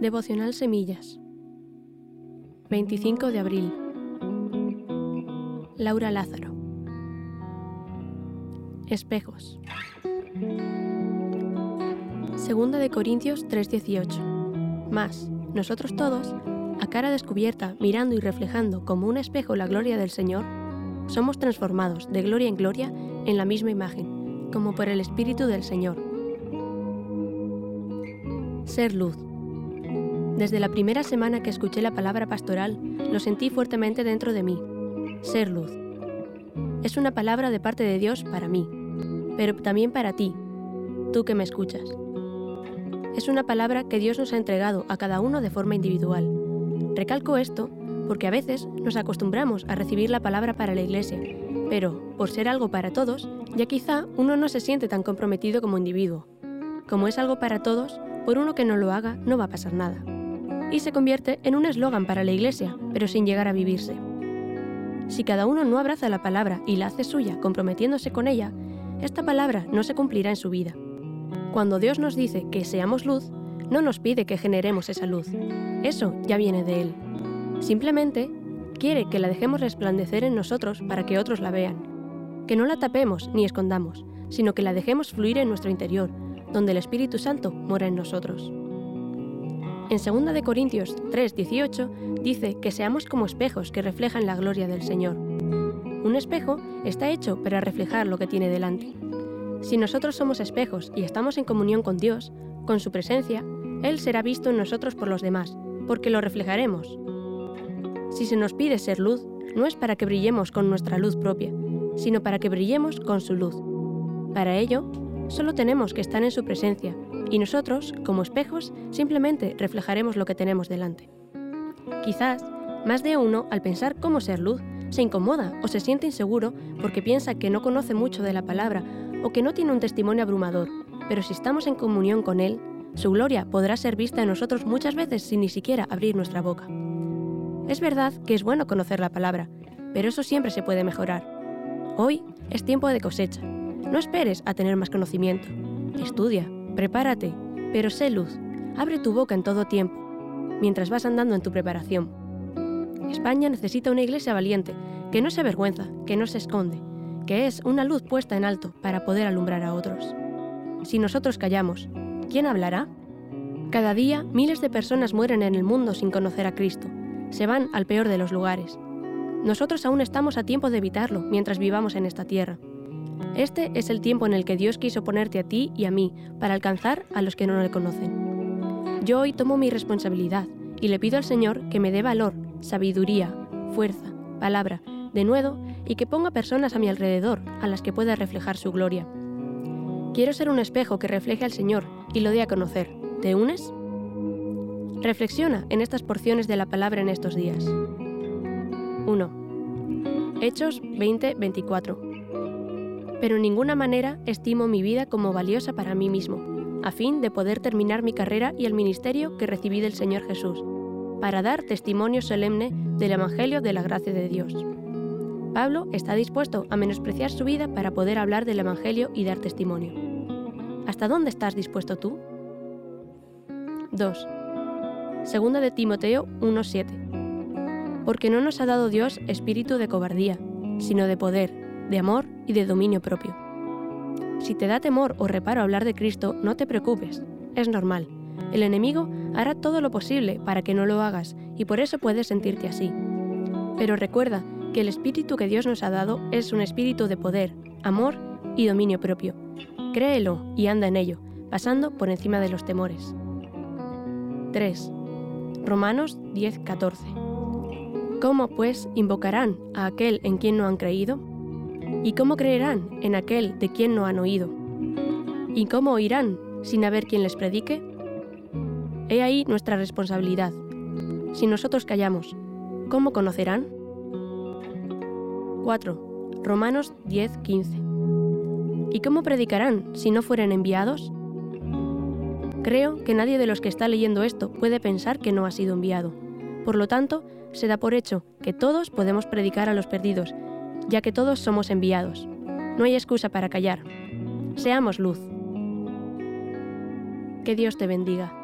Devocional Semillas. 25 de abril. Laura Lázaro. Espejos. Segunda de Corintios 3:18 Más, nosotros todos, a cara descubierta, mirando y reflejando como un espejo la gloria del Señor, somos transformados de gloria en gloria en la misma imagen, como por el Espíritu del Señor. Ser luz. Desde la primera semana que escuché la palabra pastoral, lo sentí fuertemente dentro de mí. Ser luz. Es una palabra de parte de Dios para mí, pero también para ti, tú que me escuchas. Es una palabra que Dios nos ha entregado a cada uno de forma individual. Recalco esto porque a veces nos acostumbramos a recibir la palabra para la iglesia, pero por ser algo para todos, ya quizá uno no se siente tan comprometido como individuo. Como es algo para todos, por uno que no lo haga no va a pasar nada y se convierte en un eslogan para la Iglesia, pero sin llegar a vivirse. Si cada uno no abraza la palabra y la hace suya comprometiéndose con ella, esta palabra no se cumplirá en su vida. Cuando Dios nos dice que seamos luz, no nos pide que generemos esa luz. Eso ya viene de Él. Simplemente quiere que la dejemos resplandecer en nosotros para que otros la vean. Que no la tapemos ni escondamos, sino que la dejemos fluir en nuestro interior, donde el Espíritu Santo mora en nosotros. En 2 de Corintios 3:18 dice que seamos como espejos que reflejan la gloria del Señor. Un espejo está hecho para reflejar lo que tiene delante. Si nosotros somos espejos y estamos en comunión con Dios, con su presencia, Él será visto en nosotros por los demás, porque lo reflejaremos. Si se nos pide ser luz, no es para que brillemos con nuestra luz propia, sino para que brillemos con su luz. Para ello, solo tenemos que estar en su presencia y nosotros, como espejos, simplemente reflejaremos lo que tenemos delante. Quizás, más de uno, al pensar cómo ser luz, se incomoda o se siente inseguro porque piensa que no conoce mucho de la palabra o que no tiene un testimonio abrumador, pero si estamos en comunión con Él, su gloria podrá ser vista en nosotros muchas veces sin ni siquiera abrir nuestra boca. Es verdad que es bueno conocer la palabra, pero eso siempre se puede mejorar. Hoy es tiempo de cosecha. No esperes a tener más conocimiento. Estudia, Prepárate, pero sé luz. Abre tu boca en todo tiempo, mientras vas andando en tu preparación. España necesita una iglesia valiente, que no se avergüenza, que no se esconde, que es una luz puesta en alto para poder alumbrar a otros. Si nosotros callamos, ¿quién hablará? Cada día miles de personas mueren en el mundo sin conocer a Cristo. Se van al peor de los lugares. Nosotros aún estamos a tiempo de evitarlo mientras vivamos en esta tierra. Este es el tiempo en el que Dios quiso ponerte a ti y a mí para alcanzar a los que no le conocen. Yo hoy tomo mi responsabilidad y le pido al Señor que me dé valor, sabiduría, fuerza, palabra, de nuevo y que ponga personas a mi alrededor a las que pueda reflejar su gloria. Quiero ser un espejo que refleje al Señor y lo dé a conocer. ¿Te unes? Reflexiona en estas porciones de la palabra en estos días. 1. Hechos 20-24 pero en ninguna manera estimo mi vida como valiosa para mí mismo, a fin de poder terminar mi carrera y el ministerio que recibí del Señor Jesús, para dar testimonio solemne del Evangelio de la gracia de Dios. Pablo está dispuesto a menospreciar su vida para poder hablar del Evangelio y dar testimonio. ¿Hasta dónde estás dispuesto tú? 2. Segunda de Timoteo 1:7. Porque no nos ha dado Dios espíritu de cobardía, sino de poder, de amor y de dominio propio. Si te da temor o reparo hablar de Cristo, no te preocupes, es normal. El enemigo hará todo lo posible para que no lo hagas y por eso puedes sentirte así. Pero recuerda que el espíritu que Dios nos ha dado es un espíritu de poder, amor y dominio propio. Créelo y anda en ello, pasando por encima de los temores. 3. Romanos 10:14. ¿Cómo pues invocarán a aquel en quien no han creído? ¿Y cómo creerán en aquel de quien no han oído? ¿Y cómo oirán sin haber quien les predique? He ahí nuestra responsabilidad. Si nosotros callamos, ¿cómo conocerán? 4. Romanos 10, 15. ¿Y cómo predicarán si no fueren enviados? Creo que nadie de los que está leyendo esto puede pensar que no ha sido enviado. Por lo tanto, se da por hecho que todos podemos predicar a los perdidos ya que todos somos enviados. No hay excusa para callar. Seamos luz. Que Dios te bendiga.